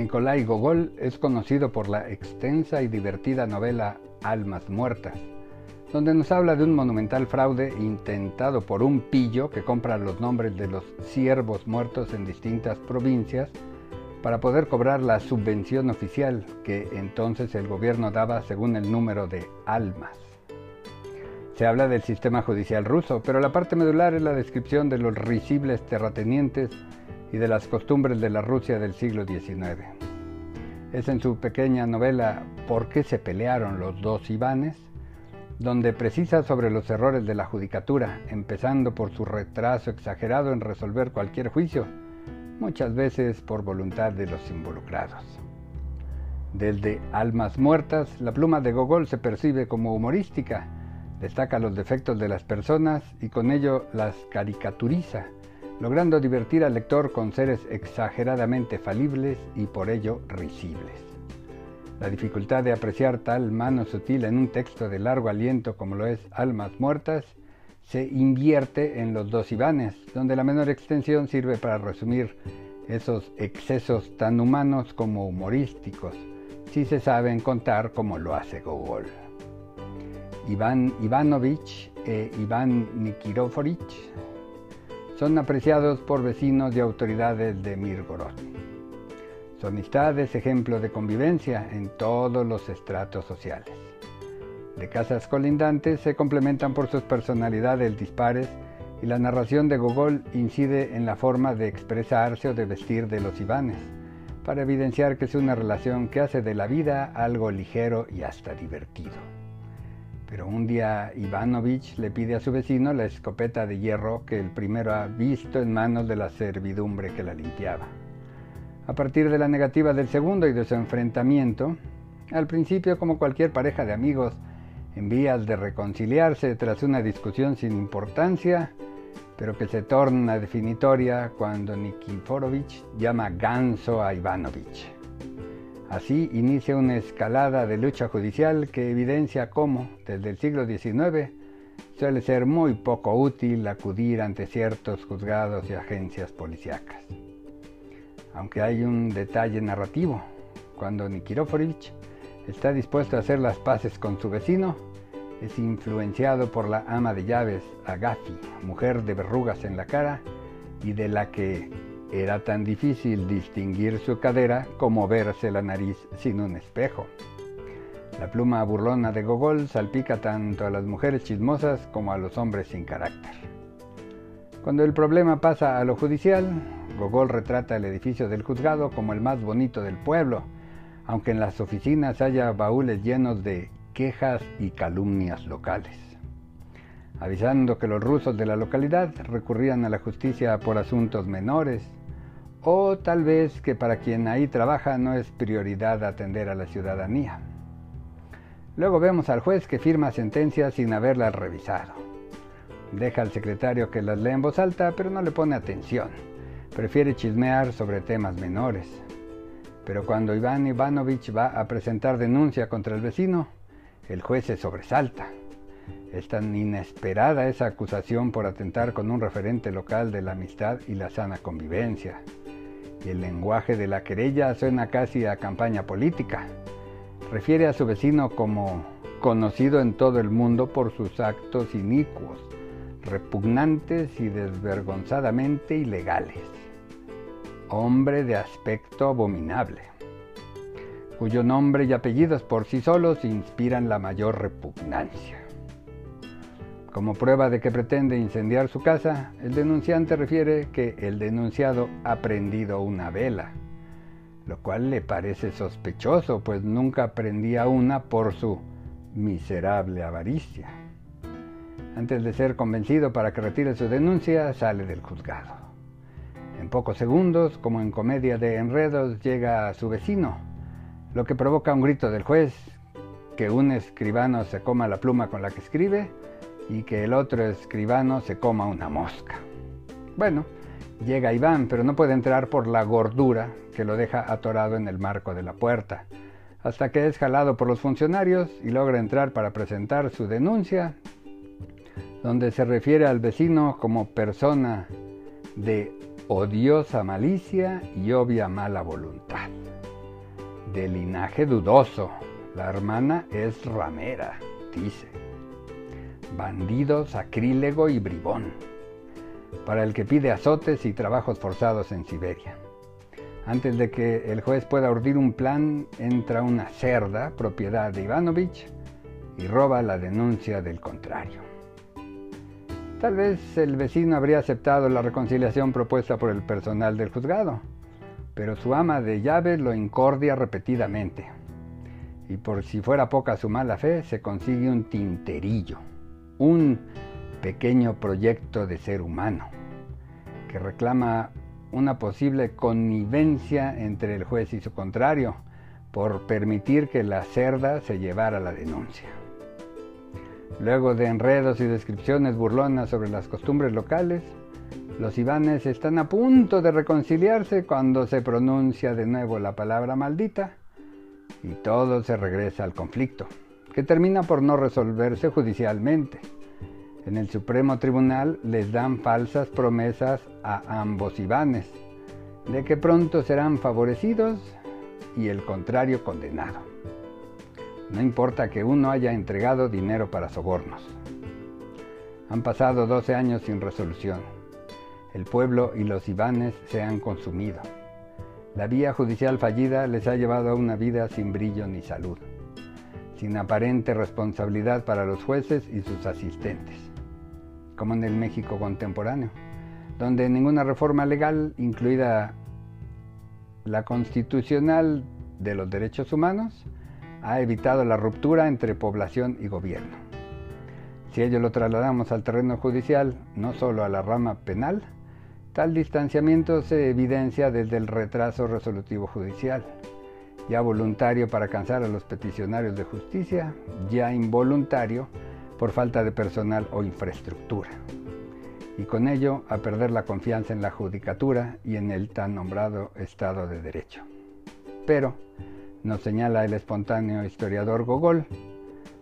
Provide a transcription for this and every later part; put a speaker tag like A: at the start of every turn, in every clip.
A: Nikolai Gogol es conocido por la extensa y divertida novela Almas Muertas, donde nos habla de un monumental fraude intentado por un pillo que compra los nombres de los siervos muertos en distintas provincias para poder cobrar la subvención oficial que entonces el gobierno daba según el número de almas. Se habla del sistema judicial ruso, pero la parte medular es la descripción de los risibles terratenientes y de las costumbres de la Rusia del siglo XIX. Es en su pequeña novela ¿Por qué se pelearon los dos Ivanes? donde precisa sobre los errores de la judicatura, empezando por su retraso exagerado en resolver cualquier juicio, muchas veces por voluntad de los involucrados. Desde Almas Muertas, la pluma de Gogol se percibe como humorística, destaca los defectos de las personas y con ello las caricaturiza, logrando divertir al lector con seres exageradamente falibles y por ello risibles. La dificultad de apreciar tal mano sutil en un texto de largo aliento como lo es Almas Muertas se invierte en los dos Ivanes, donde la menor extensión sirve para resumir esos excesos tan humanos como humorísticos, si se saben contar como lo hace Gogol. Iván Ivanovich e Iván Nikiforovich son apreciados por vecinos y autoridades de Mirgorod. Su amistad es ejemplo de convivencia en todos los estratos sociales. De casas colindantes se complementan por sus personalidades dispares y la narración de Gogol incide en la forma de expresarse o de vestir de los Ivanes, para evidenciar que es una relación que hace de la vida algo ligero y hasta divertido. Pero un día Ivanovich le pide a su vecino la escopeta de hierro que el primero ha visto en manos de la servidumbre que la limpiaba. A partir de la negativa del segundo y de su enfrentamiento, al principio como cualquier pareja de amigos, en vías de reconciliarse tras una discusión sin importancia, pero que se torna definitoria cuando Nikiforovich llama ganso a Ivanovich. Así inicia una escalada de lucha judicial que evidencia cómo, desde el siglo XIX, suele ser muy poco útil acudir ante ciertos juzgados y agencias policíacas. Aunque hay un detalle narrativo, cuando Nikiforovich está dispuesto a hacer las paces con su vecino, es influenciado por la ama de llaves, Agafi, mujer de verrugas en la cara y de la que era tan difícil distinguir su cadera como verse la nariz sin un espejo. La pluma burlona de Gogol salpica tanto a las mujeres chismosas como a los hombres sin carácter. Cuando el problema pasa a lo judicial, Gogol retrata el edificio del juzgado como el más bonito del pueblo, aunque en las oficinas haya baúles llenos de quejas y calumnias locales, avisando que los rusos de la localidad recurrían a la justicia por asuntos menores, o tal vez que para quien ahí trabaja no es prioridad atender a la ciudadanía. Luego vemos al juez que firma sentencias sin haberlas revisado. Deja al secretario que las lea en voz alta, pero no le pone atención. Prefiere chismear sobre temas menores. Pero cuando Iván Ivanovich va a presentar denuncia contra el vecino, el juez se sobresalta. Es tan inesperada esa acusación por atentar con un referente local de la amistad y la sana convivencia y el lenguaje de la querella suena casi a campaña política. Refiere a su vecino como conocido en todo el mundo por sus actos inicuos, repugnantes y desvergonzadamente ilegales. Hombre de aspecto abominable, cuyo nombre y apellidos por sí solos inspiran la mayor repugnancia. Como prueba de que pretende incendiar su casa, el denunciante refiere que el denunciado ha prendido una vela, lo cual le parece sospechoso, pues nunca prendía una por su miserable avaricia. Antes de ser convencido para que retire su denuncia, sale del juzgado. En pocos segundos, como en comedia de enredos, llega a su vecino, lo que provoca un grito del juez, que un escribano se coma la pluma con la que escribe, y que el otro escribano se coma una mosca. Bueno, llega Iván, pero no puede entrar por la gordura que lo deja atorado en el marco de la puerta, hasta que es jalado por los funcionarios y logra entrar para presentar su denuncia, donde se refiere al vecino como persona de odiosa malicia y obvia mala voluntad. de linaje dudoso. La hermana es ramera, dice. Bandido, sacrílego y bribón. Para el que pide azotes y trabajos forzados en Siberia. Antes de que el juez pueda urdir un plan, entra una cerda, propiedad de Ivanovich, y roba la denuncia del contrario. Tal vez el vecino habría aceptado la reconciliación propuesta por el personal del juzgado, pero su ama de llaves lo incordia repetidamente. Y por si fuera poca su mala fe, se consigue un tinterillo, un pequeño proyecto de ser humano, que reclama una posible connivencia entre el juez y su contrario por permitir que la cerda se llevara la denuncia. Luego de enredos y descripciones burlonas sobre las costumbres locales, los Ivanes están a punto de reconciliarse cuando se pronuncia de nuevo la palabra maldita y todo se regresa al conflicto, que termina por no resolverse judicialmente. En el Supremo Tribunal les dan falsas promesas a ambos Ivanes de que pronto serán favorecidos y el contrario condenado. No importa que uno haya entregado dinero para sobornos. Han pasado 12 años sin resolución. El pueblo y los Ivanes se han consumido. La vía judicial fallida les ha llevado a una vida sin brillo ni salud, sin aparente responsabilidad para los jueces y sus asistentes como en el México contemporáneo, donde ninguna reforma legal, incluida la constitucional de los derechos humanos, ha evitado la ruptura entre población y gobierno. Si ello lo trasladamos al terreno judicial, no solo a la rama penal, tal distanciamiento se evidencia desde el retraso resolutivo judicial, ya voluntario para cansar a los peticionarios de justicia, ya involuntario por falta de personal o infraestructura, y con ello a perder la confianza en la judicatura y en el tan nombrado Estado de Derecho. Pero, nos señala el espontáneo historiador Gogol,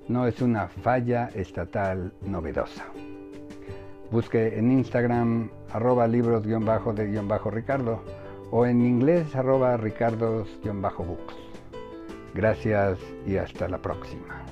A: no es una falla estatal novedosa. Busque en Instagram arroba libros-de-ricardo o en inglés arroba ricardos-books. Gracias y hasta la próxima.